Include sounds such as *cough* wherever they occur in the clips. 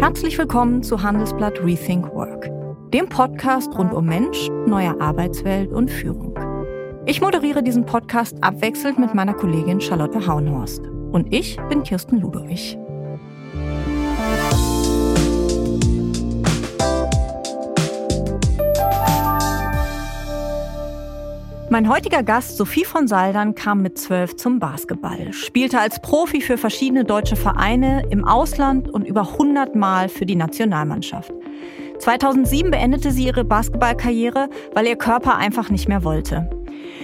Herzlich willkommen zu Handelsblatt Rethink Work, dem Podcast rund um Mensch, neue Arbeitswelt und Führung. Ich moderiere diesen Podcast abwechselnd mit meiner Kollegin Charlotte Hauenhorst. Und ich bin Kirsten Ludwig. Mein heutiger Gast, Sophie von Saldern, kam mit zwölf zum Basketball, spielte als Profi für verschiedene deutsche Vereine im Ausland und über 100 Mal für die Nationalmannschaft. 2007 beendete sie ihre Basketballkarriere, weil ihr Körper einfach nicht mehr wollte.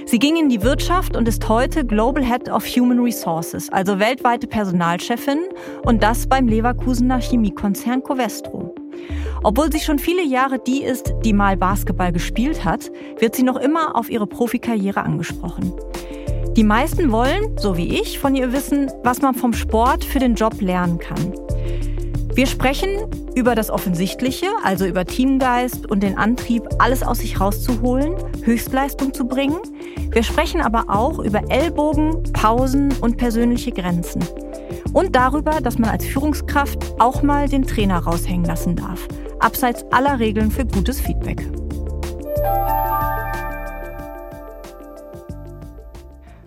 Sie ging in die Wirtschaft und ist heute Global Head of Human Resources, also weltweite Personalchefin und das beim Leverkusener Chemiekonzern Covestro. Obwohl sie schon viele Jahre die ist, die mal Basketball gespielt hat, wird sie noch immer auf ihre Profikarriere angesprochen. Die meisten wollen, so wie ich, von ihr wissen, was man vom Sport für den Job lernen kann. Wir sprechen über das Offensichtliche, also über Teamgeist und den Antrieb, alles aus sich rauszuholen, Höchstleistung zu bringen. Wir sprechen aber auch über Ellbogen, Pausen und persönliche Grenzen. Und darüber, dass man als Führungskraft auch mal den Trainer raushängen lassen darf, abseits aller Regeln für gutes Feedback.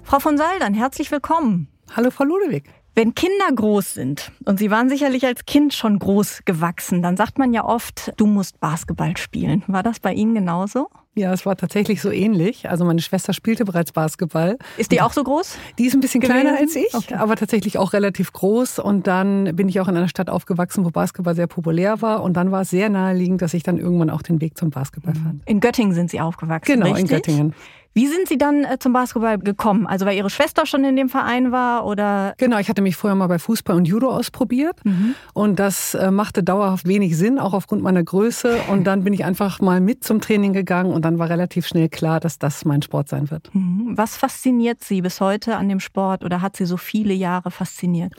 Frau von Saldern, herzlich willkommen. Hallo, Frau Ludewig. Wenn Kinder groß sind, und Sie waren sicherlich als Kind schon groß gewachsen, dann sagt man ja oft, du musst Basketball spielen. War das bei Ihnen genauso? Ja, es war tatsächlich so ähnlich. Also meine Schwester spielte bereits Basketball. Ist die auch so groß? Die ist ein bisschen gewesen? kleiner als ich, okay. aber tatsächlich auch relativ groß. Und dann bin ich auch in einer Stadt aufgewachsen, wo Basketball sehr populär war. Und dann war es sehr naheliegend, dass ich dann irgendwann auch den Weg zum Basketball fand. In Göttingen sind Sie aufgewachsen, Genau, richtig? in Göttingen. Wie sind Sie dann äh, zum Basketball gekommen? Also weil Ihre Schwester schon in dem Verein war oder? Genau, ich hatte mich vorher mal bei Fußball und Judo ausprobiert mhm. und das äh, machte dauerhaft wenig Sinn, auch aufgrund meiner Größe. Und dann bin ich einfach mal mit zum Training gegangen und dann war relativ schnell klar, dass das mein Sport sein wird. Mhm. Was fasziniert Sie bis heute an dem Sport oder hat Sie so viele Jahre fasziniert?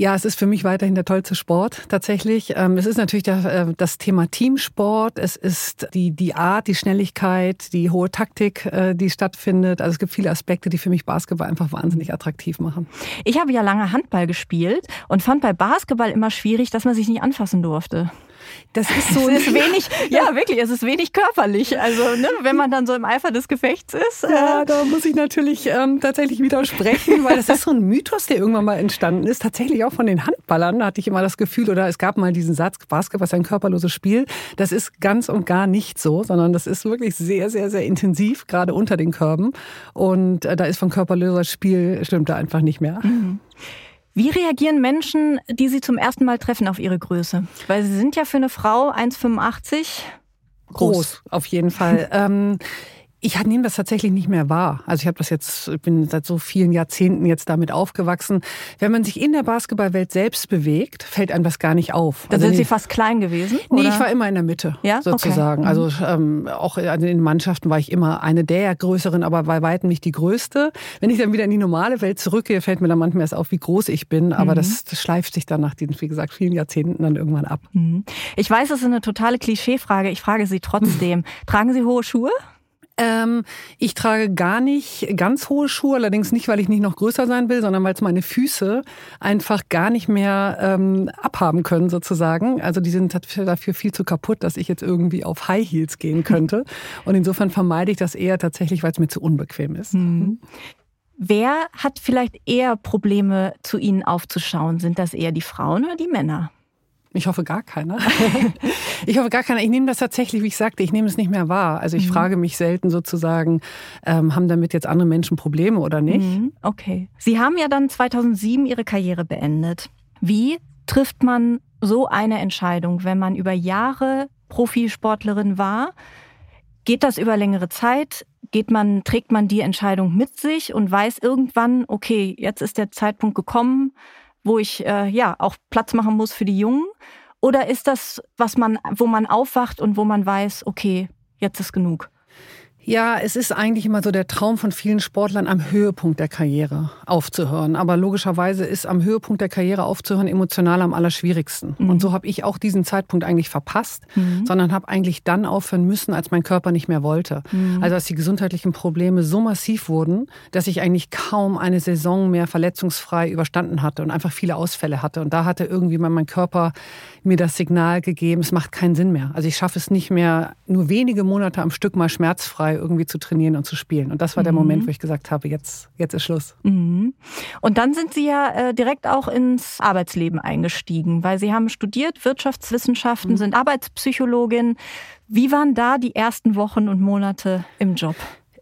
Ja, es ist für mich weiterhin der tollste Sport tatsächlich. Ähm, es ist natürlich äh, das Thema Teamsport. Es ist die, die Art, die Schnelligkeit, die hohe Taktik, äh, die stattfindet. Also es gibt viele Aspekte, die für mich Basketball einfach wahnsinnig attraktiv machen. Ich habe ja lange Handball gespielt und fand bei Basketball immer schwierig, dass man sich nicht anfassen durfte. Das ist *laughs* so. es ist wenig, ja, wirklich, es ist wenig körperlich. Also, ne, wenn man dann so im Eifer des Gefechts ist. Ja, äh da muss ich natürlich ähm, tatsächlich widersprechen, weil das ist so ein Mythos, der irgendwann mal entstanden ist. Tatsächlich auch von den Handballern hatte ich immer das Gefühl, oder es gab mal diesen Satz, Basketball ist ein körperloses Spiel. Das ist ganz und gar nicht so, sondern das ist wirklich sehr, sehr, sehr intensiv, gerade unter den Körben. Und äh, da ist von körperloser Spiel, stimmt da einfach nicht mehr. Mhm. Wie reagieren Menschen, die Sie zum ersten Mal treffen, auf Ihre Größe? Weil Sie sind ja für eine Frau 1,85 groß. groß. auf jeden Fall. ähm, *laughs* ich nehme das tatsächlich nicht mehr wahr. Also ich habe das jetzt, ich bin seit so vielen Jahrzehnten jetzt damit aufgewachsen. Wenn man sich in der Basketballwelt selbst bewegt, fällt einem das gar nicht auf. Da also sind Sie fast klein gewesen? Nee, oder? ich war immer in der Mitte, ja? sozusagen. Okay. Also ähm, auch in den Mannschaften war ich immer eine der größeren, aber bei weitem nicht die größte. Wenn ich dann wieder in die normale Welt zurückgehe, fällt mir dann manchmal erst auf, wie groß ich bin. Aber mhm. das, das, schleift sich dann nach diesen, wie gesagt, vielen Jahrzehnten dann irgendwann ab. Mhm. Ich weiß, das ist eine totale Klischeefrage. Ich frage Sie trotzdem. *laughs* Tragen Sie hohe Schuhe? Ähm, ich trage gar nicht ganz hohe Schuhe, allerdings nicht, weil ich nicht noch größer sein will, sondern weil es meine Füße einfach gar nicht mehr ähm, abhaben können sozusagen. Also die sind dafür viel zu kaputt, dass ich jetzt irgendwie auf High Heels gehen könnte. *laughs* Und insofern vermeide ich das eher tatsächlich, weil es mir zu unbequem ist. Mhm. Wer hat vielleicht eher Probleme, zu Ihnen aufzuschauen? Sind das eher die Frauen oder die Männer? Ich hoffe gar keiner. ich hoffe gar keiner. Ich nehme das tatsächlich, wie ich sagte, ich nehme es nicht mehr wahr. Also ich mhm. frage mich selten sozusagen, ähm, haben damit jetzt andere Menschen Probleme oder nicht? Mhm. Okay. Sie haben ja dann 2007 Ihre Karriere beendet. Wie trifft man so eine Entscheidung, wenn man über Jahre Profisportlerin war? Geht das über längere Zeit? Geht man, trägt man die Entscheidung mit sich und weiß irgendwann, okay, jetzt ist der Zeitpunkt gekommen, wo ich äh, ja auch Platz machen muss für die Jungen? Oder ist das, was man, wo man aufwacht und wo man weiß, okay, jetzt ist genug? Ja, es ist eigentlich immer so der Traum von vielen Sportlern, am Höhepunkt der Karriere aufzuhören. Aber logischerweise ist am Höhepunkt der Karriere aufzuhören emotional am allerschwierigsten. Mhm. Und so habe ich auch diesen Zeitpunkt eigentlich verpasst, mhm. sondern habe eigentlich dann aufhören müssen, als mein Körper nicht mehr wollte. Mhm. Also als die gesundheitlichen Probleme so massiv wurden, dass ich eigentlich kaum eine Saison mehr verletzungsfrei überstanden hatte und einfach viele Ausfälle hatte. Und da hatte irgendwie mein Körper mir das Signal gegeben, es macht keinen Sinn mehr. Also ich schaffe es nicht mehr, nur wenige Monate am Stück mal schmerzfrei irgendwie zu trainieren und zu spielen. Und das war der mhm. Moment, wo ich gesagt habe, jetzt, jetzt ist Schluss. Mhm. Und dann sind Sie ja äh, direkt auch ins Arbeitsleben eingestiegen, weil Sie haben studiert Wirtschaftswissenschaften, mhm. sind Arbeitspsychologin. Wie waren da die ersten Wochen und Monate im Job?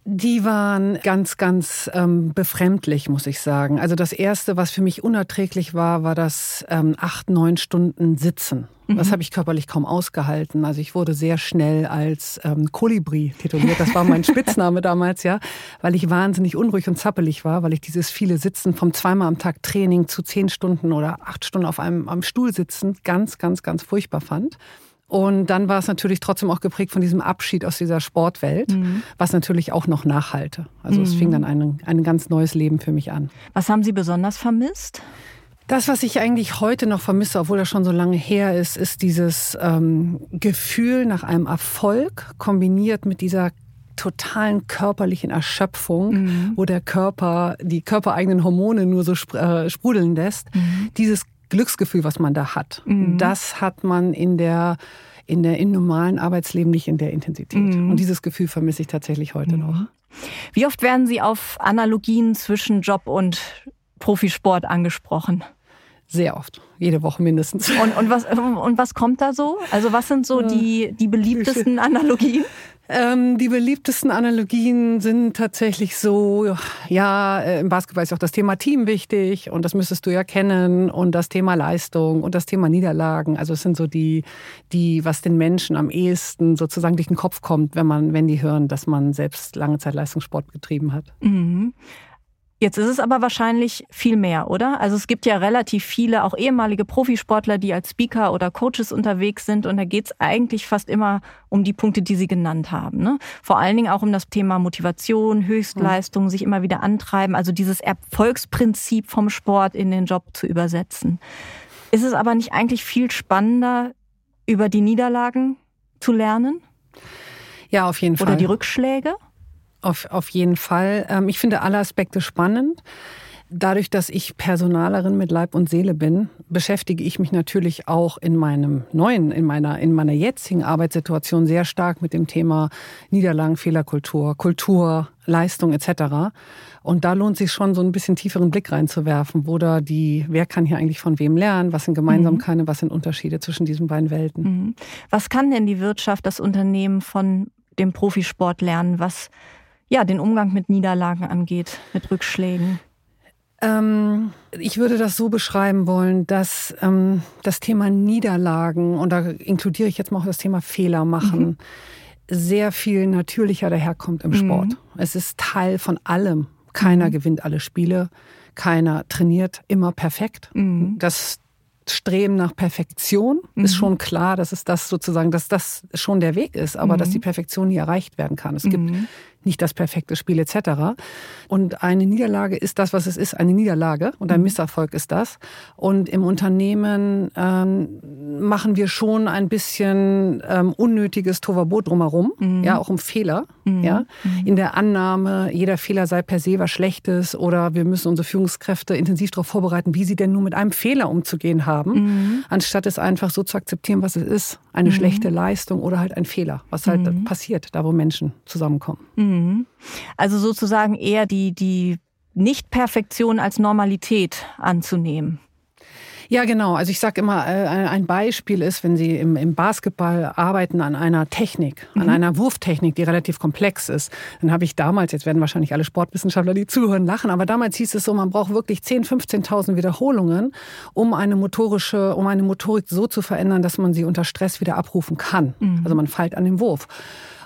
Die waren ganz, ganz ähm, befremdlich, muss ich sagen. Also das Erste, was für mich unerträglich war, war das ähm, acht, neun Stunden Sitzen. Mhm. Das habe ich körperlich kaum ausgehalten. Also ich wurde sehr schnell als ähm, Kolibri tituliert. Das war mein *laughs* Spitzname damals, ja, weil ich wahnsinnig unruhig und zappelig war, weil ich dieses viele Sitzen vom zweimal am Tag Training zu zehn Stunden oder acht Stunden auf einem am Stuhl sitzen ganz, ganz, ganz furchtbar fand. Und dann war es natürlich trotzdem auch geprägt von diesem Abschied aus dieser Sportwelt, mhm. was natürlich auch noch nachhalte. Also mhm. es fing dann ein, ein ganz neues Leben für mich an. Was haben Sie besonders vermisst? Das, was ich eigentlich heute noch vermisse, obwohl das schon so lange her ist, ist dieses ähm, Gefühl nach einem Erfolg kombiniert mit dieser totalen körperlichen Erschöpfung, mhm. wo der Körper die körpereigenen Hormone nur so äh, sprudeln lässt. Mhm. Dieses Glücksgefühl, was man da hat. Mhm. Das hat man in der in der im normalen Arbeitsleben nicht in der Intensität. Mhm. Und dieses Gefühl vermisse ich tatsächlich heute mhm. noch. Wie oft werden Sie auf Analogien zwischen Job und Profisport angesprochen? Sehr oft, jede Woche mindestens. Und, und, was, und was kommt da so? Also was sind so die, die beliebtesten Analogien? Ähm, die beliebtesten Analogien sind tatsächlich so, ja, äh, im Basketball ist auch das Thema Team wichtig und das müsstest du ja kennen und das Thema Leistung und das Thema Niederlagen. Also es sind so die, die, was den Menschen am ehesten sozusagen durch den Kopf kommt, wenn man, wenn die hören, dass man selbst lange Zeit Leistungssport betrieben hat. Mhm. Jetzt ist es aber wahrscheinlich viel mehr, oder? Also es gibt ja relativ viele, auch ehemalige Profisportler, die als Speaker oder Coaches unterwegs sind. Und da geht es eigentlich fast immer um die Punkte, die Sie genannt haben. Ne? Vor allen Dingen auch um das Thema Motivation, Höchstleistung, mhm. sich immer wieder antreiben. Also dieses Erfolgsprinzip vom Sport in den Job zu übersetzen. Ist es aber nicht eigentlich viel spannender, über die Niederlagen zu lernen? Ja, auf jeden Fall. Oder die Rückschläge? Auf, auf jeden Fall. Ähm, ich finde alle Aspekte spannend. Dadurch, dass ich Personalerin mit Leib und Seele bin, beschäftige ich mich natürlich auch in meinem neuen, in meiner, in meiner jetzigen Arbeitssituation sehr stark mit dem Thema Niederlagen, Fehlerkultur, Kultur, Leistung etc. Und da lohnt sich schon so ein bisschen tieferen Blick reinzuwerfen, wo da die, wer kann hier eigentlich von wem lernen, was sind Gemeinsamkeiten, mhm. was sind Unterschiede zwischen diesen beiden Welten. Mhm. Was kann denn die Wirtschaft, das Unternehmen von dem Profisport lernen? Was ja, den Umgang mit Niederlagen angeht, mit Rückschlägen? Ähm, ich würde das so beschreiben wollen, dass ähm, das Thema Niederlagen, und da inkludiere ich jetzt mal auch das Thema Fehler machen, mhm. sehr viel natürlicher daherkommt im Sport. Mhm. Es ist Teil von allem. Keiner mhm. gewinnt alle Spiele, keiner trainiert immer perfekt. Mhm. Das Streben nach Perfektion ist mhm. schon klar, dass es das sozusagen, dass das schon der Weg ist, aber dass mhm. die Perfektion nie erreicht werden kann. Es gibt nicht das perfekte Spiel etc. Und eine Niederlage ist das, was es ist, eine Niederlage und ein mhm. Misserfolg ist das. Und im Unternehmen ähm, machen wir schon ein bisschen ähm, unnötiges Tovabo drumherum, mhm. ja, auch um Fehler, mhm. ja, mhm. in der Annahme, jeder Fehler sei per se was Schlechtes oder wir müssen unsere Führungskräfte intensiv darauf vorbereiten, wie sie denn nur mit einem Fehler umzugehen haben, mhm. anstatt es einfach so zu akzeptieren, was es ist, eine mhm. schlechte Leistung oder halt ein Fehler, was halt passiert, da wo Menschen zusammenkommen. Mhm. Also sozusagen eher die, die Nicht-Perfektion als Normalität anzunehmen. Ja, genau. Also ich sage immer, äh, ein Beispiel ist, wenn Sie im, Basketball arbeiten an einer Technik, mhm. an einer Wurftechnik, die relativ komplex ist. Dann habe ich damals, jetzt werden wahrscheinlich alle Sportwissenschaftler, die zuhören, lachen, aber damals hieß es so, man braucht wirklich 10.000, 15.000 Wiederholungen, um eine motorische, um eine Motorik so zu verändern, dass man sie unter Stress wieder abrufen kann. Mhm. Also man feilt an dem Wurf.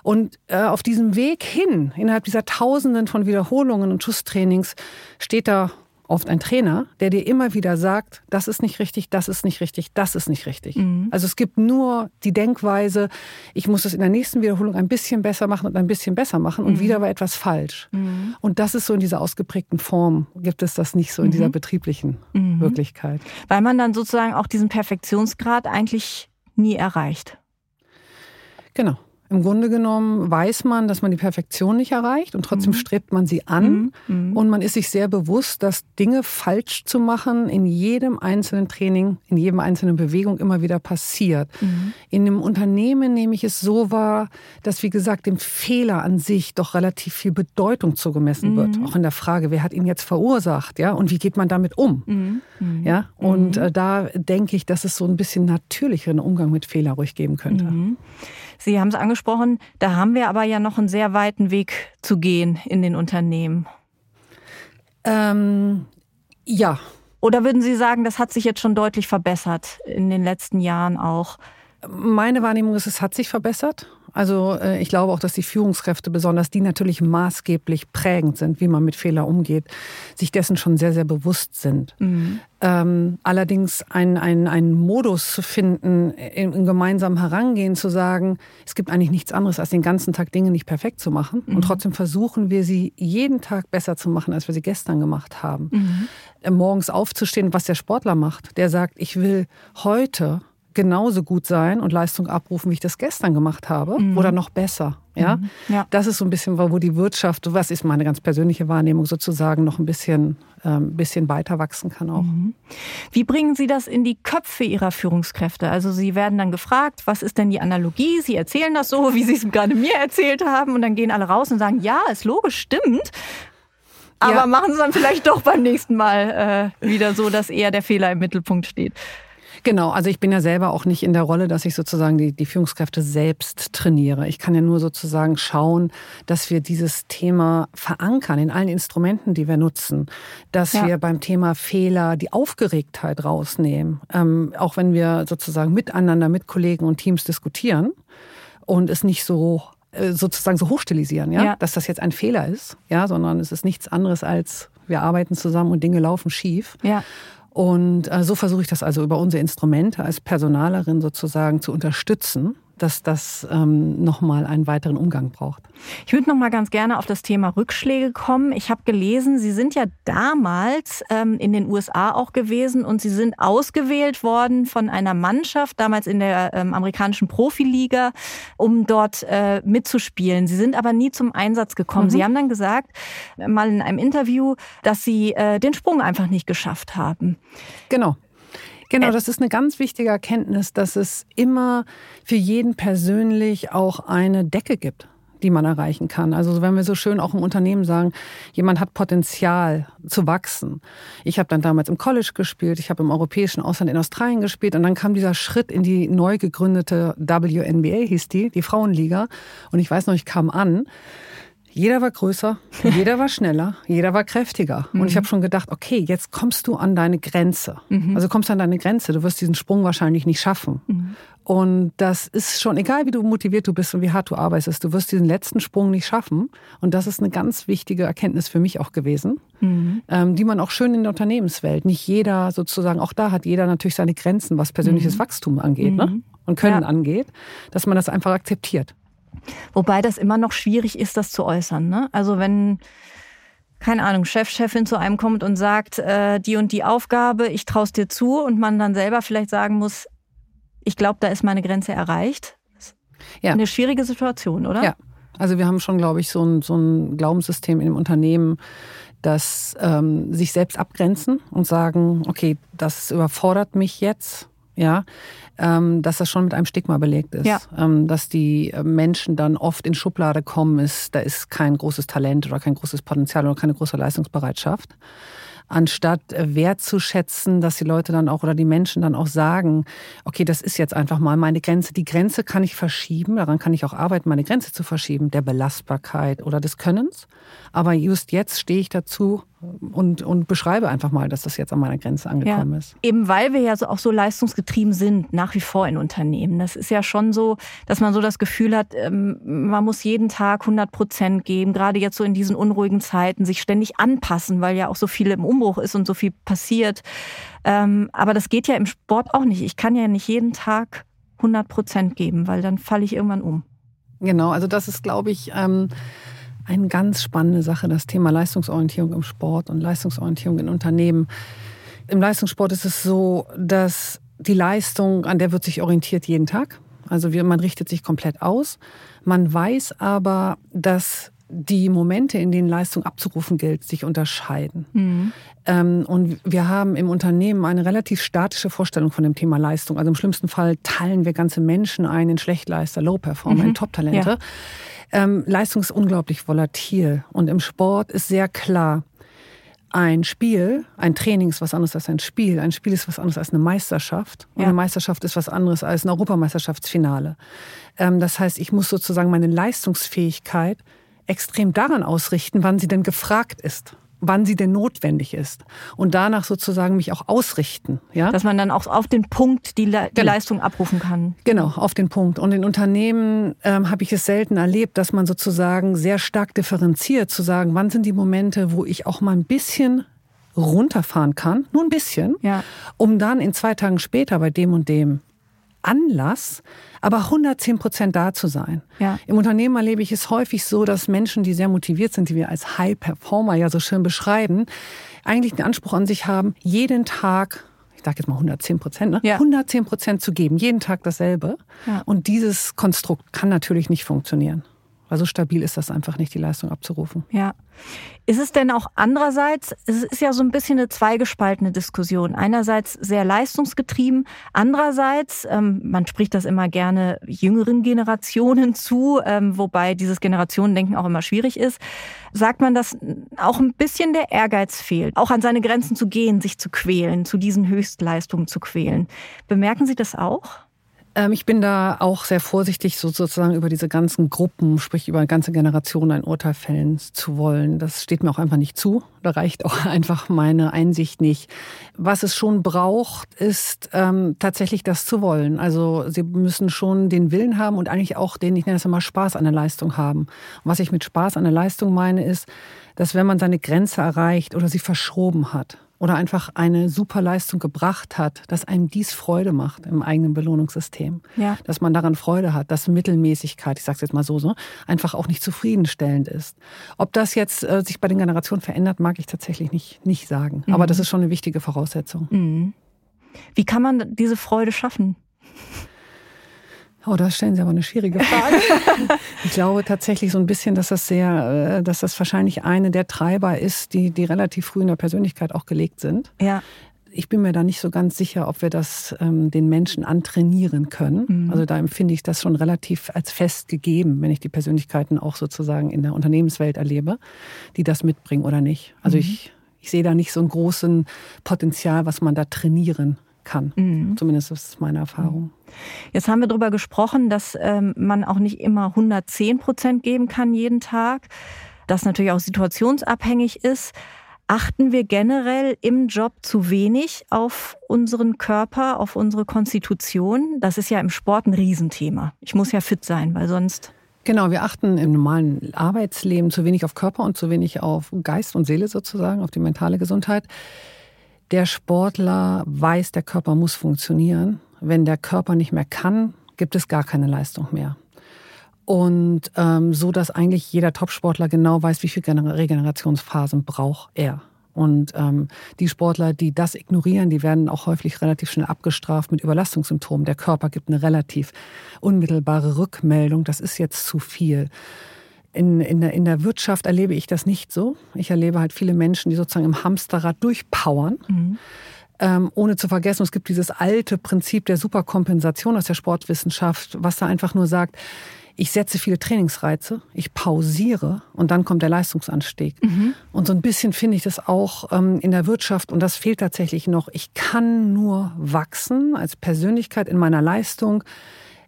Und äh, auf diesem Weg hin, innerhalb dieser Tausenden von Wiederholungen und Schusstrainings, steht da oft ein Trainer, der dir immer wieder sagt, das ist nicht richtig, das ist nicht richtig, das ist nicht richtig. Mhm. Also es gibt nur die Denkweise, ich muss es in der nächsten Wiederholung ein bisschen besser machen und ein bisschen besser machen und mhm. wieder war etwas falsch. Mhm. Und das ist so in dieser ausgeprägten Form, gibt es das nicht so in dieser mhm. betrieblichen mhm. Wirklichkeit. Weil man dann sozusagen auch diesen Perfektionsgrad eigentlich nie erreicht. Genau. Im Grunde genommen weiß man, dass man die Perfektion nicht erreicht und trotzdem mhm. strebt man sie an. Mhm. mhm. Und man ist sich sehr bewusst, dass Dinge falsch zu machen in jedem einzelnen Training, in jedem einzelnen Bewegung immer wieder passiert. Mhm. In einem Unternehmen nehme ich es so wahr, dass, wie gesagt, dem Fehler an sich doch relativ viel Bedeutung zugemessen wird. Mhm. Auch in der Frage, wer hat ihn jetzt verursacht, ja, und wie geht man damit um? Mhm. Ja, und äh, da denke ich, dass es so ein bisschen natürlicheren Umgang mit Fehler ruhig geben könnte. Sie haben es angesprochen, da haben wir aber ja noch einen sehr weiten Weg zu gehen in den Unternehmen. Ähm, ja. Oder würden Sie sagen, das hat sich jetzt schon deutlich verbessert in den letzten Jahren auch? Meine Wahrnehmung ist, es hat sich verbessert. Also äh, ich glaube auch, dass die Führungskräfte, besonders die natürlich maßgeblich prägend sind, wie man mit Fehler umgeht, sich dessen schon sehr, sehr bewusst sind. Mhm. Ähm, allerdings einen ein Modus zu finden, im, im, gemeinsamen Herangehen zu sagen, es gibt eigentlich nichts anderes, als den ganzen Tag Dinge nicht perfekt zu machen. Mhm. Und trotzdem versuchen wir sie jeden Tag besser zu machen, als wir sie gestern gemacht haben. Mhm. Äh, morgens aufzustehen, was der Sportler macht. Der sagt, ich will heute genauso gut sein und Leistung abrufen, wie ich das gestern gemacht habe mhm. oder noch besser. Ja? Mhm. ja? das ist so ein bisschen, wo die Wirtschaft, was ist meine ganz persönliche Wahrnehmung sozusagen, noch ein bisschen, ähm, bisschen weiter wachsen kann auch. Mhm. Wie bringen Sie das in die Köpfe Ihrer Führungskräfte? Also Sie werden dann gefragt, was ist denn die Analogie? Sie erzählen das so, *laughs* wie Sie es gerade mir erzählt haben und dann gehen alle raus und sagen, ja, ist logisch, stimmt. Aber ja. machen Sie dann vielleicht doch beim nächsten Mal äh, wieder so, dass eher der Fehler im Mittelpunkt steht. Genau, also ich bin ja selber auch nicht in der Rolle, dass ich sozusagen die, die Führungskräfte selbst trainiere. Ich kann ja nur sozusagen schauen, dass wir dieses Thema verankern in allen Instrumenten, die wir nutzen. Dass ja. wir beim Thema Fehler die Aufgeregtheit rausnehmen. Ähm, auch wenn wir sozusagen miteinander, mit Kollegen und Teams diskutieren und es nicht so äh, sozusagen so hochstilisieren, ja? ja? dass das jetzt ein Fehler ist, ja, sondern es ist nichts anderes als wir arbeiten zusammen und Dinge laufen schief. Ja. Und äh, so versuche ich das also über unsere Instrumente als Personalerin sozusagen zu unterstützen, dass das ähm, nochmal einen weiteren Umgang braucht. Ich würde noch mal ganz gerne auf das Thema Rückschläge kommen. Ich habe gelesen, Sie sind ja damals ähm, in den USA auch gewesen und Sie sind ausgewählt worden von einer Mannschaft, damals in der ähm, amerikanischen Profiliga, um dort äh, mitzuspielen. Sie sind aber nie zum Einsatz gekommen. Mhm. Sie haben dann gesagt, mal in einem Interview, dass Sie äh, den Sprung einfach nicht geschafft haben. Genau. Genau, äh, das ist eine ganz wichtige Erkenntnis, dass es immer für jeden persönlich auch eine Decke gibt die man erreichen kann. Also wenn wir so schön auch im Unternehmen sagen, jemand hat Potenzial zu wachsen. Ich habe dann damals im College gespielt, ich habe im europäischen Ausland in Australien gespielt und dann kam dieser Schritt in die neu gegründete WNBA, hieß die, die Frauenliga. Und ich weiß noch, ich kam an jeder war größer, *laughs* jeder war schneller, jeder war kräftiger. Mhm. Und ich habe schon gedacht, okay, jetzt kommst du an deine Grenze. Mhm. Also kommst du an deine Grenze, du wirst diesen Sprung wahrscheinlich nicht schaffen. Mhm. Und das ist schon, egal wie du motiviert du bist und wie hart du arbeitest, du wirst diesen letzten Sprung nicht schaffen. Und das ist eine ganz wichtige Erkenntnis für mich auch gewesen, mhm. ähm, die man auch schön in der Unternehmenswelt, nicht jeder sozusagen, auch da hat jeder natürlich seine Grenzen, was persönliches mhm. Wachstum angeht ne? Mhm. und Können ja. angeht, dass man das einfach akzeptiert. Wobei das immer noch schwierig ist, das zu äußern. Ne? Also wenn, keine Ahnung, Chef, Chefin zu einem kommt und sagt, äh, die und die Aufgabe, ich traue dir zu und man dann selber vielleicht sagen muss, ich glaube, da ist meine Grenze erreicht. Ja. Eine schwierige Situation, oder? Ja. Also wir haben schon, glaube ich, so ein, so ein Glaubenssystem im Unternehmen, das ähm, sich selbst abgrenzen und sagen, okay, das überfordert mich jetzt ja, ähm, dass das schon mit einem Stigma belegt ist. Ja. Ähm, dass die Menschen dann oft in Schublade kommen, ist, da ist kein großes Talent oder kein großes Potenzial oder keine große Leistungsbereitschaft anstatt wertzuschätzen, dass die Leute dann auch oder die Menschen dann auch sagen, okay, das ist jetzt einfach mal meine Grenze. Die Grenze kann ich verschieben, daran kann ich auch arbeiten, meine Grenze zu verschieben, der Belastbarkeit oder des Könnens. Aber just jetzt stehe ich dazu, und, und beschreibe einfach mal, dass das jetzt an meiner Grenze angekommen ja. ist. Eben weil wir ja so auch so leistungsgetrieben sind, nach wie vor in Unternehmen. Das ist ja schon so, dass man so das Gefühl hat, ähm, man muss jeden Tag 100 Prozent geben, gerade jetzt so in diesen unruhigen Zeiten, sich ständig anpassen, weil ja auch so viel im Umbruch ist und so viel passiert. Ähm, aber das geht ja im Sport auch nicht. Ich kann ja nicht jeden Tag 100 Prozent geben, weil dann falle ich irgendwann um. Genau, also das ist, glaube ich, ähm, eine ganz spannende Sache, das Thema Leistungsorientierung im Sport und Leistungsorientierung in Unternehmen. Im Leistungssport ist es so, dass die Leistung, an der wird sich orientiert jeden Tag. Also man richtet sich komplett aus. Man weiß aber, dass die Momente, in denen Leistung abzurufen gilt, sich unterscheiden. Mhm. Ähm, und wir haben im Unternehmen eine relativ statische Vorstellung von dem Thema Leistung. Also im schlimmsten Fall teilen wir ganze Menschen ein in Schlechtleister, Low-Performer, mhm. in Top-Talente. Ja. Ähm, Leistung ist unglaublich volatil. Und im Sport ist sehr klar, ein Spiel, ein Training ist was anderes als ein Spiel. Ein Spiel ist was anderes als eine Meisterschaft. Und ja. eine Meisterschaft ist was anderes als ein Europameisterschaftsfinale. Ähm, das heißt, ich muss sozusagen meine Leistungsfähigkeit extrem daran ausrichten, wann sie denn gefragt ist wann sie denn notwendig ist und danach sozusagen mich auch ausrichten. Ja? Dass man dann auch auf den Punkt die, Le genau. Leistung abrufen kann. Genau, auf den Punkt. Und in Unternehmen ähm, habe ich es selten erlebt, dass man sozusagen sehr stark differenziert, zu sagen, wann sind die Momente, wo ich auch mal ein bisschen runterfahren kann, nur ein bisschen, ja. um dann in zwei Tagen später bei dem und dem Anlass, aber 110 Prozent da zu sein. Ja. Im Unternehmen erlebe ich es häufig so, dass Menschen, die sehr motiviert sind, die wir als High Performer ja so schön beschreiben, eigentlich den Anspruch an sich haben, jeden Tag ich sage jetzt mal 110 Prozent, ne? ja. 110 Prozent zu geben, jeden Tag dasselbe. Ja. Und dieses Konstrukt kann natürlich nicht funktionieren. Weil so stabil ist das einfach nicht, die Leistung abzurufen. Ja. Ist es denn auch andererseits, es ist ja so ein bisschen eine zweigespaltene Diskussion. Einerseits sehr leistungsgetrieben, andererseits, ähm, man spricht das immer gerne jüngeren Generationen zu, ähm, wobei dieses Generationendenken auch immer schwierig ist, sagt man, dass auch ein bisschen der Ehrgeiz fehlt, auch an seine Grenzen zu gehen, sich zu quälen, zu diesen Höchstleistungen zu quälen. Bemerken Sie das auch? Ähm, ich bin da auch sehr vorsichtig, so sozusagen über diese ganzen Gruppen, sprich über ganze Generationen ein Urteil fällen zu wollen. Das steht mir auch einfach nicht zu. Da reicht auch *laughs* einfach meine Einsicht nicht. Was es schon braucht, ist ähm, tatsächlich das zu wollen. Also sie müssen schon den Willen haben und eigentlich auch den, ich nenne das immer Spaß an der Leistung haben. Und was ich mit Spaß an der Leistung meine, ist, dass wenn man seine Grenze erreicht oder sie verschoben hat, oder einfach eine super Leistung gebracht hat, dass einem dies Freude macht im eigenen Belohnungssystem. Ja. Dass man daran Freude hat, dass Mittelmäßigkeit, ich sage es jetzt mal so, so, einfach auch nicht zufriedenstellend ist. Ob das jetzt äh, sich bei den Generationen verändert, mag ich tatsächlich nicht, nicht sagen. Mhm. Aber das ist schon eine wichtige Voraussetzung. Mhm. Wie kann man diese Freude schaffen? Oh, da stellen Sie aber eine schwierige Frage. *laughs* ich glaube tatsächlich so ein bisschen, dass das sehr, äh, dass das wahrscheinlich eine der Treiber ist, die, die relativ früh in der Persönlichkeit auch gelegt sind. Ja. Ich bin mir da nicht so ganz sicher, ob wir das ähm, den Menschen antrainieren können. Mhm. Also da empfinde ich das schon relativ als fest gegeben, wenn ich die Persönlichkeiten auch sozusagen in der Unternehmenswelt erlebe, die das mitbringen oder nicht. Also mhm. ich, ich sehe da nicht so ein großen Potenzial, was man da trainieren kann. Mhm. Zumindest ist es meine Erfahrung. Jetzt haben wir darüber gesprochen, dass ähm, man auch nicht immer 110 Prozent geben kann jeden Tag, das natürlich auch situationsabhängig ist. Achten wir generell im Job zu wenig auf unseren Körper, auf unsere Konstitution? Das ist ja im Sport ein Riesenthema. Ich muss ja fit sein, weil sonst Genau, wir achten im normalen Arbeitsleben zu wenig auf Körper und zu wenig auf Geist und Seele sozusagen, auf die mentale Gesundheit. Der Sportler weiß, der Körper muss funktionieren. Wenn der Körper nicht mehr kann, gibt es gar keine Leistung mehr. Und ähm, so, dass eigentlich jeder Topsportler genau weiß, wie viele Regenerationsphasen braucht er. Und ähm, die Sportler, die das ignorieren, die werden auch häufig relativ schnell abgestraft mit Überlastungssymptomen. Der Körper gibt eine relativ unmittelbare Rückmeldung, das ist jetzt zu viel. In, in, der, in der Wirtschaft erlebe ich das nicht so. Ich erlebe halt viele Menschen, die sozusagen im Hamsterrad durchpowern. Mhm. Ähm, ohne zu vergessen, es gibt dieses alte Prinzip der Superkompensation aus der Sportwissenschaft, was da einfach nur sagt, ich setze viele Trainingsreize, ich pausiere und dann kommt der Leistungsanstieg. Mhm. Und so ein bisschen finde ich das auch ähm, in der Wirtschaft und das fehlt tatsächlich noch. Ich kann nur wachsen als Persönlichkeit in meiner Leistung,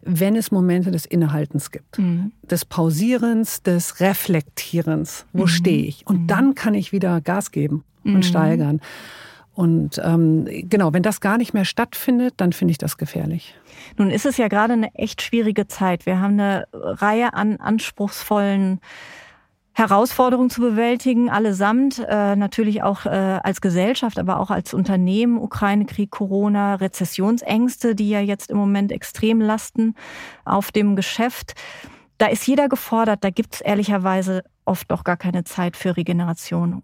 wenn es Momente des Innehaltens gibt, mhm. des Pausierens, des Reflektierens. Wo mhm. stehe ich? Und mhm. dann kann ich wieder Gas geben und mhm. steigern. Und ähm, genau, wenn das gar nicht mehr stattfindet, dann finde ich das gefährlich. Nun ist es ja gerade eine echt schwierige Zeit. Wir haben eine Reihe an anspruchsvollen Herausforderungen zu bewältigen, allesamt, äh, natürlich auch äh, als Gesellschaft, aber auch als Unternehmen, Ukraine-Krieg, Corona, Rezessionsängste, die ja jetzt im Moment extrem lasten auf dem Geschäft. Da ist jeder gefordert, da gibt es ehrlicherweise oft doch gar keine Zeit für Regeneration.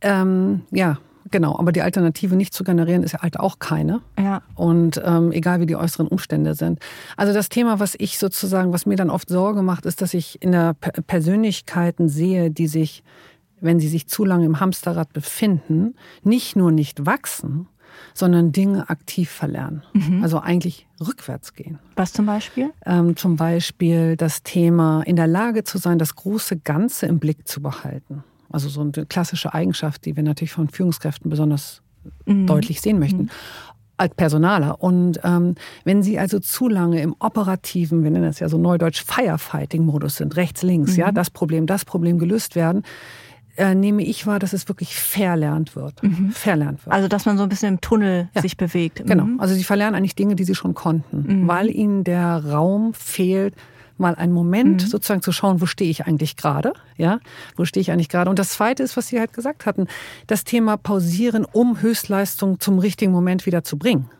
Ähm, ja, Genau, aber die Alternative nicht zu generieren ist ja halt auch keine. Ja. Und ähm, egal wie die äußeren Umstände sind. Also das Thema, was ich sozusagen, was mir dann oft Sorge macht, ist, dass ich in der P Persönlichkeiten sehe, die sich, wenn sie sich zu lange im Hamsterrad befinden, nicht nur nicht wachsen, sondern Dinge aktiv verlernen. Mhm. Also eigentlich rückwärts gehen. Was zum Beispiel? Ähm, zum Beispiel das Thema, in der Lage zu sein, das große Ganze im Blick zu behalten. Also so eine klassische Eigenschaft, die wir natürlich von Führungskräften besonders mhm. deutlich sehen möchten. Mhm. Als Personaler. Und ähm, wenn Sie also zu lange im operativen, wir nennen das ja so neudeutsch Firefighting-Modus sind, rechts, links, mhm. ja, das Problem, das Problem gelöst werden, äh, nehme ich wahr, dass es wirklich verlernt wird. Mhm. Verlernt wird. Also, dass man so ein bisschen im Tunnel ja. sich bewegt. Genau. Mhm. Also, sie verlernen eigentlich Dinge, die sie schon konnten, mhm. weil ihnen der Raum fehlt, mal einen Moment mhm. sozusagen zu schauen, wo stehe ich eigentlich gerade, ja, wo stehe ich eigentlich gerade. Und das Zweite ist, was Sie halt gesagt hatten, das Thema Pausieren, um Höchstleistung zum richtigen Moment wieder zu bringen.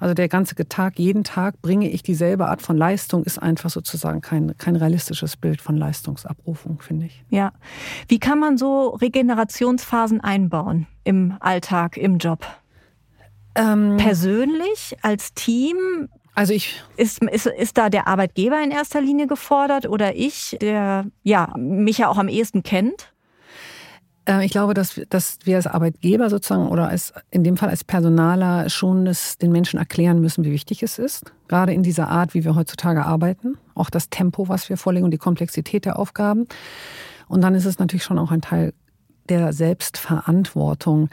Also der ganze Tag, jeden Tag bringe ich dieselbe Art von Leistung, ist einfach sozusagen kein, kein realistisches Bild von Leistungsabrufung, finde ich. Ja. Wie kann man so Regenerationsphasen einbauen im Alltag, im Job? Ähm, Persönlich, als Team, also ich ist, ist, ist da der Arbeitgeber in erster Linie gefordert oder ich, der ja mich ja auch am ehesten kennt? Äh, ich glaube, dass, dass wir als Arbeitgeber sozusagen oder als, in dem Fall als Personaler schon es den Menschen erklären müssen, wie wichtig es ist. Gerade in dieser Art, wie wir heutzutage arbeiten. Auch das Tempo, was wir vorlegen und die Komplexität der Aufgaben. Und dann ist es natürlich schon auch ein Teil der Selbstverantwortung.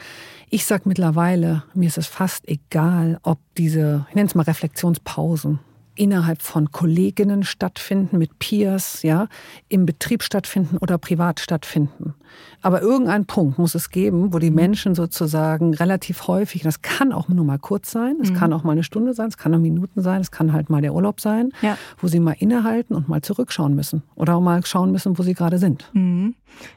Ich sage mittlerweile, mir ist es fast egal, ob diese, ich nenne es mal Reflexionspausen, innerhalb von Kolleginnen stattfinden, mit Peers, ja, im Betrieb stattfinden oder privat stattfinden. Aber irgendein Punkt muss es geben, wo die mhm. Menschen sozusagen relativ häufig, das kann auch nur mal kurz sein, es mhm. kann auch mal eine Stunde sein, es kann auch Minuten sein, es kann halt mal der Urlaub sein, ja. wo sie mal innehalten und mal zurückschauen müssen oder auch mal schauen müssen, wo sie gerade sind. Mhm.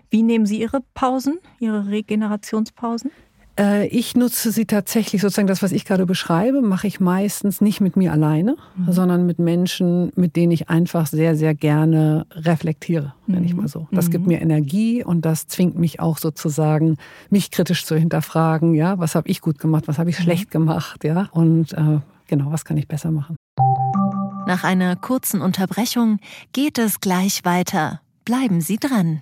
Wie nehmen Sie Ihre Pausen, Ihre Regenerationspausen? Äh, ich nutze sie tatsächlich, sozusagen das, was ich gerade beschreibe, mache ich meistens nicht mit mir alleine, mhm. sondern mit Menschen, mit denen ich einfach sehr, sehr gerne reflektiere, nenne ich mhm. mal so. Das mhm. gibt mir Energie und das zwingt mich auch sozusagen, mich kritisch zu hinterfragen, ja, was habe ich gut gemacht, was habe ich mhm. schlecht gemacht, ja, und äh, genau, was kann ich besser machen. Nach einer kurzen Unterbrechung geht es gleich weiter. Bleiben Sie dran.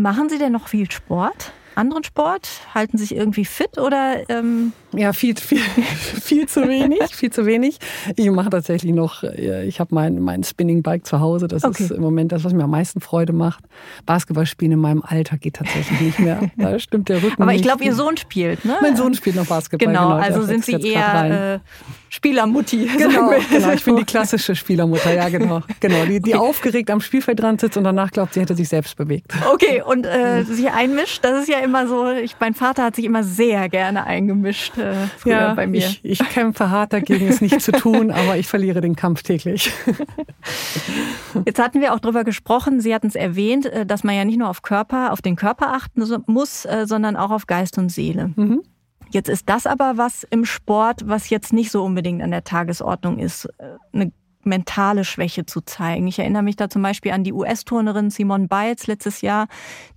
Machen Sie denn noch viel Sport? Anderen Sport? Halten sich irgendwie fit oder? Ähm ja, viel, viel, *laughs* viel zu wenig, viel zu wenig. Ich mache tatsächlich noch, ich habe mein, mein Spinning-Bike zu Hause. Das okay. ist im Moment das, was mir am meisten Freude macht. Basketball spielen in meinem Alter geht tatsächlich nicht mehr. *laughs* Da stimmt der Rücken. Aber ich glaube, Ihr Sohn spielt, ne? Mein Sohn spielt noch Basketball. Genau, genau also sind Sie eher äh, Spielermutti. *laughs* Genau, genau, ich bin die klassische Spielermutter, ja genau. genau die, die okay. aufgeregt am Spielfeld dran sitzt und danach glaubt, sie hätte sich selbst bewegt. Okay, und äh, sich einmischt, das ist ja immer so, ich, mein Vater hat sich immer sehr gerne eingemischt äh, früher ja, bei mir. Ich, ich kämpfe hart dagegen, es nicht zu tun, *laughs* aber ich verliere den Kampf täglich. *laughs* Jetzt hatten wir auch darüber gesprochen, Sie hatten es erwähnt, äh, dass man ja nicht nur auf Körper, auf den Körper achten muss, äh, sondern auch auf Geist und Seele. Mhm. Jetzt ist das aber was im Sport, was jetzt nicht so unbedingt an der Tagesordnung ist, äh, eine mentale Schwäche zu zeigen. Ich erinnere mich da zum Beispiel an die US-Turnerin Simone Biles letztes Jahr,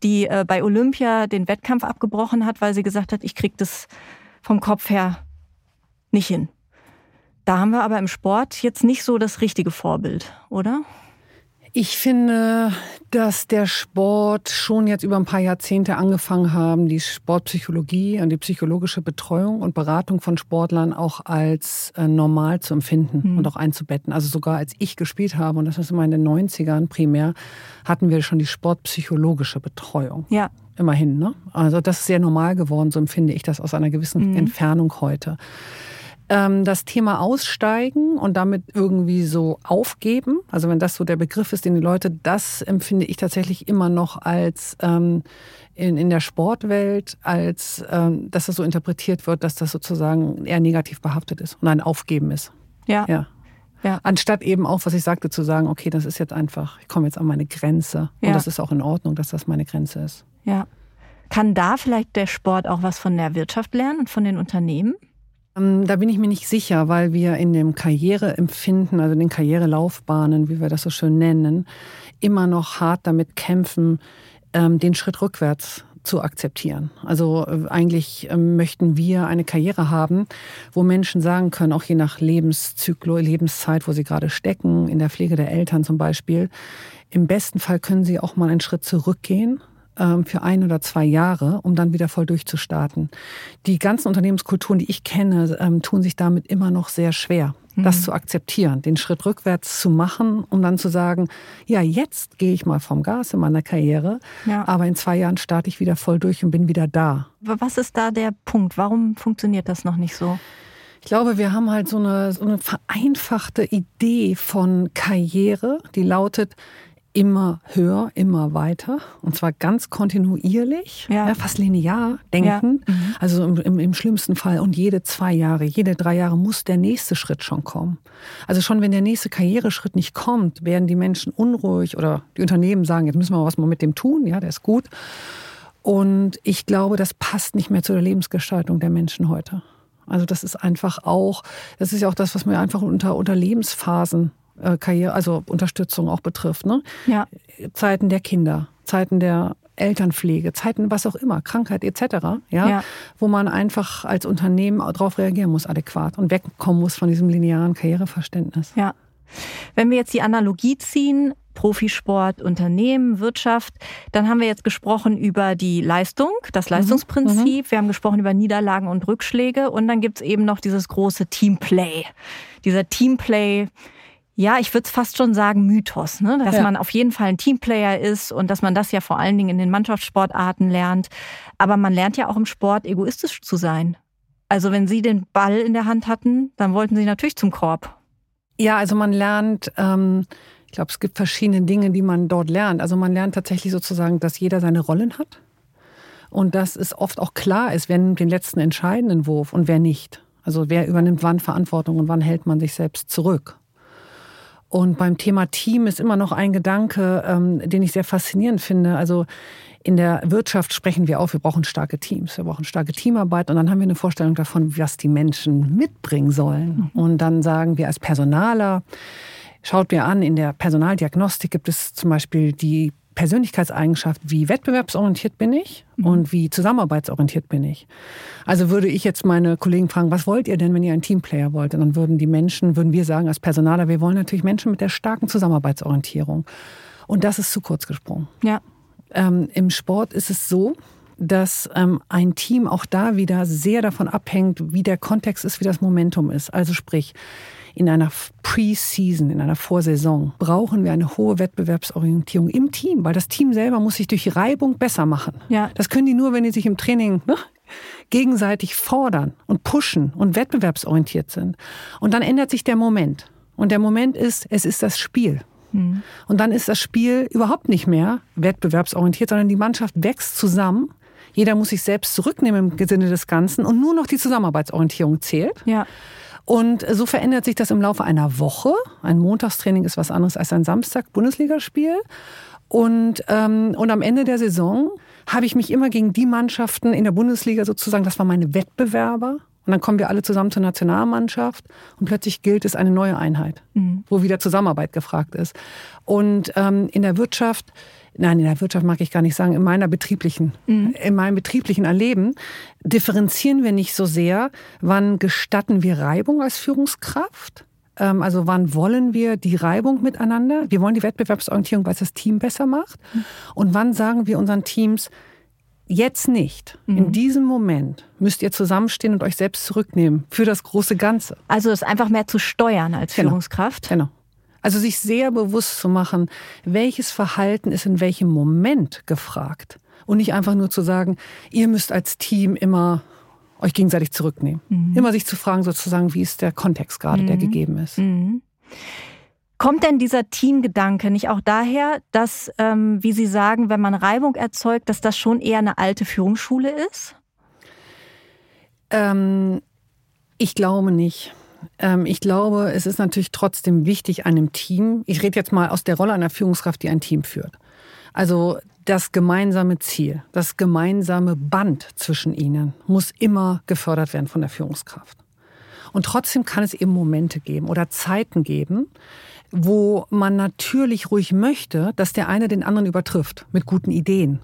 die bei Olympia den Wettkampf abgebrochen hat, weil sie gesagt hat, ich krieg das vom Kopf her nicht hin. Da haben wir aber im Sport jetzt nicht so das richtige Vorbild, oder? Ich finde, dass der Sport schon jetzt über ein paar Jahrzehnte angefangen haben, die Sportpsychologie und die psychologische Betreuung und Beratung von Sportlern auch als äh, normal zu empfinden mhm. und auch einzubetten. Also sogar als ich gespielt habe, und das ist immer in den 90ern primär, hatten wir schon die sportpsychologische Betreuung. Ja. Immerhin, ne? Also das ist sehr normal geworden, so empfinde ich das aus einer gewissen mhm. Entfernung heute. Ähm, das Thema Aussteigen und damit irgendwie so aufgeben, also wenn das so der Begriff ist, den die Leute, das empfinde ich tatsächlich immer noch als ähm, in, in der Sportwelt, als ähm, dass das so interpretiert wird, dass das sozusagen eher negativ behaftet ist und ein Aufgeben ist. Ja. ja. Ja. Anstatt eben auch, was ich sagte, zu sagen, okay, das ist jetzt einfach, ich komme jetzt an meine Grenze. Ja. Und das ist auch in Ordnung, dass das meine Grenze ist. Ja. Kann da vielleicht der Sport auch was von der Wirtschaft lernen und von den Unternehmen? Ähm, da bin ich mir nicht sicher, weil wir in dem Karriereempfinden, also in den Karrierelaufbahnen, wie wir das so schön nennen, immer noch hart damit kämpfen, ähm, den Schritt rückwärts zu akzeptieren. Also äh, eigentlich ähm, möchten wir eine Karriere haben, wo Menschen sagen können, auch je nach Lebenszyklus, Lebenszeit, wo sie gerade stecken, in der Pflege der Eltern zum Beispiel, im besten Fall können sie auch mal einen Schritt zurückgehen für ein oder zwei Jahre, um dann wieder voll durchzustarten. Die ganzen Unternehmenskulturen, die ich kenne, ähm, tun sich damit immer noch sehr schwer das mhm. zu akzeptieren, den Schritt rückwärts zu machen, um dann zu sagen, ja, jetzt gehe ich mal vom Gas in meiner Karriere, ja. aber in zwei Jahren starte ich wieder voll durch und bin wieder da. Was ist da der Punkt? Warum funktioniert das noch nicht so? Ich glaube, wir haben halt so eine, so eine vereinfachte Idee von Karriere, die lautet, immer höher, immer weiter und zwar ganz kontinuierlich, ja. Ja, fast linear denken. Ja. Mhm. Also im, im, im, schlimmsten Fall und jede zwei Jahre, jede drei Jahre muss der nächste Schritt schon kommen. Also schon wenn der nächste Karriereschritt nicht kommt, werden die Menschen unruhig oder die Unternehmen sagen, jetzt müssen wir was mal mit dem tun, ja, der ist gut. Und ich glaube, das passt nicht mehr zu der Lebensgestaltung der Menschen heute. Also das ist einfach auch, das ist ja auch das, was wir einfach unter, unter Lebensphasen Karriere, also Unterstützung auch betrifft. Ne? Ja. Zeiten der Kinder, Zeiten der Elternpflege, Zeiten was auch immer, Krankheit etc., ja, ja. wo man einfach als Unternehmen darauf reagieren muss adäquat und wegkommen muss von diesem linearen Karriereverständnis. Ja. Wenn wir jetzt die Analogie ziehen, Profisport, Unternehmen, Wirtschaft, dann haben wir jetzt gesprochen über die Leistung, das mhm. Leistungsprinzip, mhm. wir haben gesprochen über Niederlagen und Rückschläge und dann gibt's eben noch dieses große Teamplay. Dieser Teamplay, ja, ich würde es fast schon sagen Mythos, ne? dass ja. man auf jeden Fall ein Teamplayer ist und dass man das ja vor allen Dingen in den Mannschaftssportarten lernt. Aber man lernt ja auch im Sport egoistisch zu sein. Also wenn Sie den Ball in der Hand hatten, dann wollten Sie natürlich zum Korb. Ja, also man lernt, ähm, ich glaube, es gibt verschiedene Dinge, die man dort lernt. Also man lernt tatsächlich sozusagen, dass jeder seine Rollen hat und dass es oft auch klar ist, wer nimmt den letzten entscheidenden Wurf und wer nicht. Also wer übernimmt wann Verantwortung und wann hält man sich selbst zurück. Und beim Thema Team ist immer noch ein Gedanke, ähm, den ich sehr faszinierend finde. Also in der Wirtschaft sprechen wir auf, wir brauchen starke Teams, wir brauchen starke Teamarbeit und dann haben wir eine Vorstellung davon, was die Menschen mitbringen sollen. Mhm. Und dann sagen wir als Personaler, schaut mir an, in der Personaldiagnostik gibt es zum Beispiel die Persönlichkeitseigenschaft, wie wettbewerbsorientiert bin ich mhm. und wie zusammenarbeitsorientiert bin ich. Also würde ich jetzt meine Kollegen fragen, was wollt ihr denn, wenn ihr ein Teamplayer wollt? Und dann würden die Menschen, würden wir sagen als Personaler, wir wollen natürlich Menschen mit der starken Zusammenarbeitsorientierung. Und das ist zu kurz gesprungen. Ja. Ähm, Im Sport ist es so, dass ähm, ein Team auch da wieder sehr davon abhängt, wie der Kontext ist, wie das Momentum ist. Also sprich, in einer Pre-Season, in einer Vorsaison, brauchen wir eine hohe Wettbewerbsorientierung im Team, weil das Team selber muss sich durch Reibung besser machen. Ja. Das können die nur, wenn die sich im Training ne, gegenseitig fordern und pushen und wettbewerbsorientiert sind. Und dann ändert sich der Moment. Und der Moment ist, es ist das Spiel. Mhm. Und dann ist das Spiel überhaupt nicht mehr wettbewerbsorientiert, sondern die Mannschaft wächst zusammen. Jeder muss sich selbst zurücknehmen im Sinne des Ganzen und nur noch die Zusammenarbeitsorientierung zählt. Ja. Und so verändert sich das im Laufe einer Woche. Ein Montagstraining ist was anderes als ein Samstag-Bundesligaspiel. Und, ähm, und am Ende der Saison habe ich mich immer gegen die Mannschaften in der Bundesliga sozusagen, das waren meine Wettbewerber. Und dann kommen wir alle zusammen zur Nationalmannschaft und plötzlich gilt es eine neue Einheit, mhm. wo wieder Zusammenarbeit gefragt ist. Und ähm, in der Wirtschaft nein, in der Wirtschaft mag ich gar nicht sagen, in meiner betrieblichen, mhm. in meinem betrieblichen Erleben differenzieren wir nicht so sehr, wann gestatten wir Reibung als Führungskraft? Ähm, also wann wollen wir die Reibung miteinander? Wir wollen die Wettbewerbsorientierung, weil es das Team besser macht. Mhm. Und wann sagen wir unseren Teams, jetzt nicht, mhm. in diesem Moment müsst ihr zusammenstehen und euch selbst zurücknehmen für das große Ganze. Also es einfach mehr zu steuern als genau. Führungskraft. Genau. Also sich sehr bewusst zu machen, welches Verhalten ist in welchem Moment gefragt. Und nicht einfach nur zu sagen, ihr müsst als Team immer euch gegenseitig zurücknehmen. Mhm. Immer sich zu fragen, sozusagen, wie ist der Kontext gerade, der mhm. gegeben ist. Mhm. Kommt denn dieser Teamgedanke nicht auch daher, dass, ähm, wie Sie sagen, wenn man Reibung erzeugt, dass das schon eher eine alte Führungsschule ist? Ähm, ich glaube nicht. Ähm, ich glaube, es ist natürlich trotzdem wichtig, einem Team, ich rede jetzt mal aus der Rolle einer Führungskraft, die ein Team führt. Also das gemeinsame Ziel, das gemeinsame Band zwischen ihnen muss immer gefördert werden von der Führungskraft. Und trotzdem kann es eben Momente geben oder Zeiten geben, wo man natürlich ruhig möchte, dass der eine den anderen übertrifft mit guten Ideen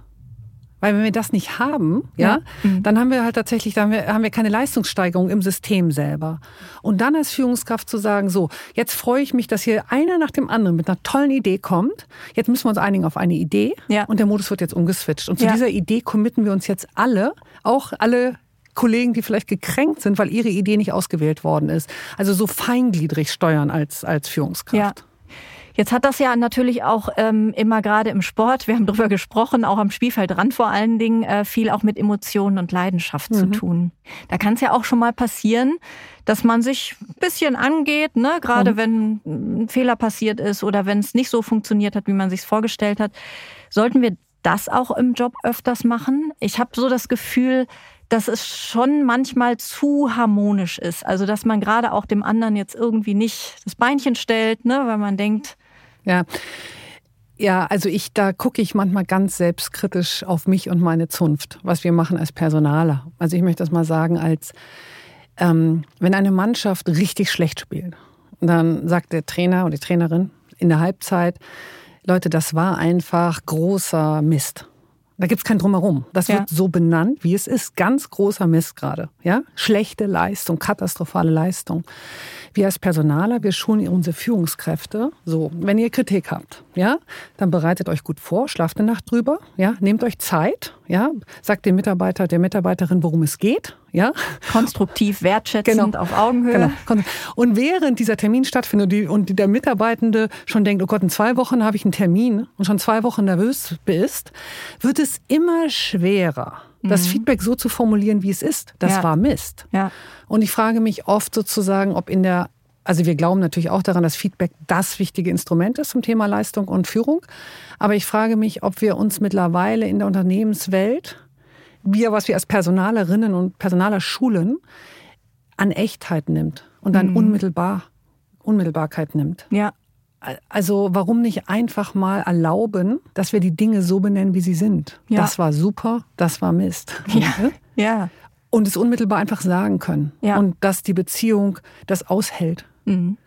weil wenn wir das nicht haben, ja, ja mhm. dann haben wir halt tatsächlich, dann haben wir, haben wir keine Leistungssteigerung im System selber. Und dann als Führungskraft zu sagen, so, jetzt freue ich mich, dass hier einer nach dem anderen mit einer tollen Idee kommt. Jetzt müssen wir uns einigen auf eine Idee ja. und der Modus wird jetzt umgeswitcht. Und zu ja. dieser Idee committen wir uns jetzt alle, auch alle Kollegen, die vielleicht gekränkt sind, weil ihre Idee nicht ausgewählt worden ist. Also so feingliedrig steuern als, als Führungskraft. Ja. Jetzt hat das ja natürlich auch ähm, immer gerade im Sport, wir haben darüber gesprochen, auch am Spielfeldrand vor allen Dingen, äh, viel auch mit Emotionen und Leidenschaft mhm. zu tun. Da kann es ja auch schon mal passieren, dass man sich ein bisschen angeht, ne? gerade mhm. wenn ein Fehler passiert ist oder wenn es nicht so funktioniert hat, wie man sich vorgestellt hat. Sollten wir das auch im Job öfters machen? Ich habe so das Gefühl, dass es schon manchmal zu harmonisch ist. Also dass man gerade auch dem anderen jetzt irgendwie nicht das Beinchen stellt, ne, weil man denkt, ja. Ja, also ich, da gucke ich manchmal ganz selbstkritisch auf mich und meine Zunft, was wir machen als Personaler. Also ich möchte das mal sagen, als ähm, wenn eine Mannschaft richtig schlecht spielt, dann sagt der Trainer oder die Trainerin in der Halbzeit, Leute, das war einfach großer Mist. Da gibt's kein Drumherum. Das ja. wird so benannt, wie es ist. Ganz großer Mist gerade. Ja? Schlechte Leistung, katastrophale Leistung. Wir als Personaler, wir schulen unsere Führungskräfte. So, wenn ihr Kritik habt, ja, dann bereitet euch gut vor, schlaft eine Nacht drüber, ja, nehmt euch Zeit, ja, sagt dem Mitarbeiter, der Mitarbeiterin, worum es geht, ja. Konstruktiv, wertschätzend, genau. auf Augenhöhe. Genau. Und während dieser Termin stattfindet und der Mitarbeitende schon denkt, oh Gott, in zwei Wochen habe ich einen Termin und schon zwei Wochen nervös ist, wird es immer schwerer das mhm. Feedback so zu formulieren, wie es ist, das ja. war Mist. Ja. Und ich frage mich oft sozusagen, ob in der, also wir glauben natürlich auch daran, dass Feedback das wichtige Instrument ist zum Thema Leistung und Führung. Aber ich frage mich, ob wir uns mittlerweile in der Unternehmenswelt, wir, was wir als Personalerinnen und Personaler schulen, an Echtheit nimmt und an mhm. unmittelbar, Unmittelbarkeit nimmt. Ja. Also warum nicht einfach mal erlauben, dass wir die Dinge so benennen, wie sie sind? Ja. Das war super, das war Mist. *laughs* Ja. ja. Und es unmittelbar einfach sagen können. Ja. Und dass die Beziehung das aushält. Mhm.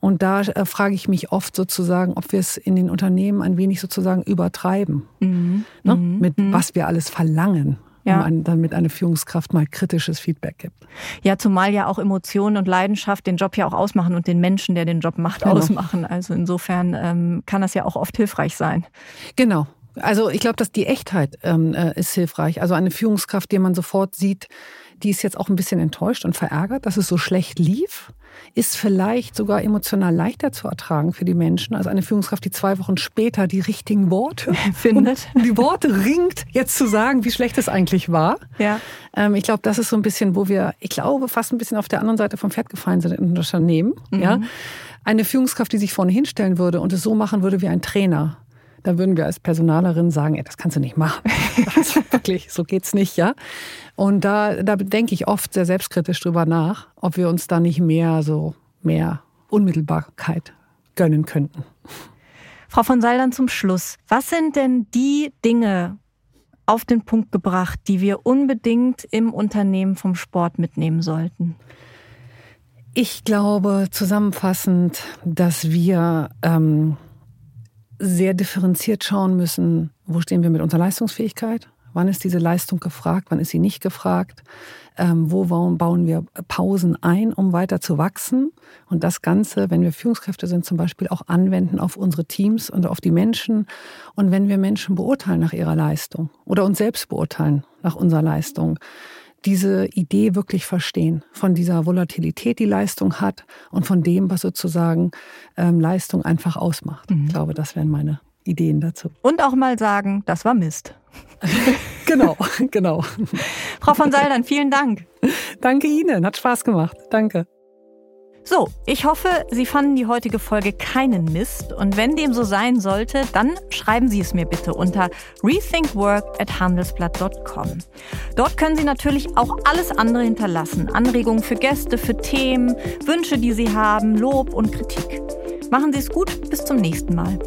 Und da äh, frage ich mich oft sozusagen, ob wir es in den Unternehmen ein wenig sozusagen übertreiben. Mhm. Ne? Mhm. Mit mhm. was wir alles verlangen ja. um damit eine Führungskraft mal kritisches Feedback gibt. Ja, zumal ja auch Emotionen und Leidenschaft den Job ja auch ausmachen und den Menschen, der den Job macht, genau. ausmachen. Also insofern ähm, kann das ja auch oft hilfreich sein. Genau. Also ich glaube, dass die Echtheit ähm, äh, ist hilfreich. Also eine Führungskraft, die man sofort sieht, die ist jetzt auch ein bisschen enttäuscht und verärgert, dass es so schlecht lief ist vielleicht sogar emotional leichter zu ertragen für die Menschen als eine Führungskraft, die zwei Wochen später die richtigen Worte *laughs* findet. Um die Worte ringt, jetzt zu sagen, wie schlecht es eigentlich war. Ja. Ähm, ich glaube, das ist so ein bisschen, wo wir, ich glaube, fast ein bisschen auf der anderen Seite vom Pferd gefallen sind in Unternehmen. Mhm. Ja. Eine Führungskraft, die sich vorne hinstellen würde und es so machen würde wie ein Trainer da würden wir als Personalerin sagen, ey, das kannst du nicht machen. *laughs* Das wirklich, so geht's nicht, ja. Und da, da denke ich oft sehr selbstkritisch drüber nach, ob wir uns da nicht mehr so mehr Unmittelbarkeit gönnen könnten. Frau von Seildern zum Schluss. Was sind denn die Dinge auf den Punkt gebracht, die wir unbedingt im Unternehmen vom Sport mitnehmen sollten? Ich glaube zusammenfassend, dass wir ähm, sehr differenziert schauen müssen, wo stehen wir mit unserer Leistungsfähigkeit, wann ist diese Leistung gefragt, wann ist sie nicht gefragt, ähm, wo bauen wir Pausen ein, um weiter zu wachsen und das Ganze, wenn wir Führungskräfte sind, zum Beispiel auch anwenden auf unsere Teams und auf die Menschen und wenn wir Menschen beurteilen nach ihrer Leistung oder uns selbst beurteilen nach unserer Leistung diese Idee wirklich verstehen, von dieser Volatilität, die Leistung hat und von dem, was sozusagen ähm, Leistung einfach ausmacht. Mhm. Ich glaube, das wären meine Ideen dazu. Und auch mal sagen, das war Mist. *laughs* genau, genau. Frau von Saldern, vielen Dank. Danke Ihnen, hat Spaß gemacht. Danke. So, ich hoffe, Sie fanden die heutige Folge keinen Mist. Und wenn dem so sein sollte, dann schreiben Sie es mir bitte unter rethinkwork.handelsblatt.com. Dort können Sie natürlich auch alles andere hinterlassen. Anregungen für Gäste, für Themen, Wünsche, die Sie haben, Lob und Kritik. Machen Sie es gut, bis zum nächsten Mal.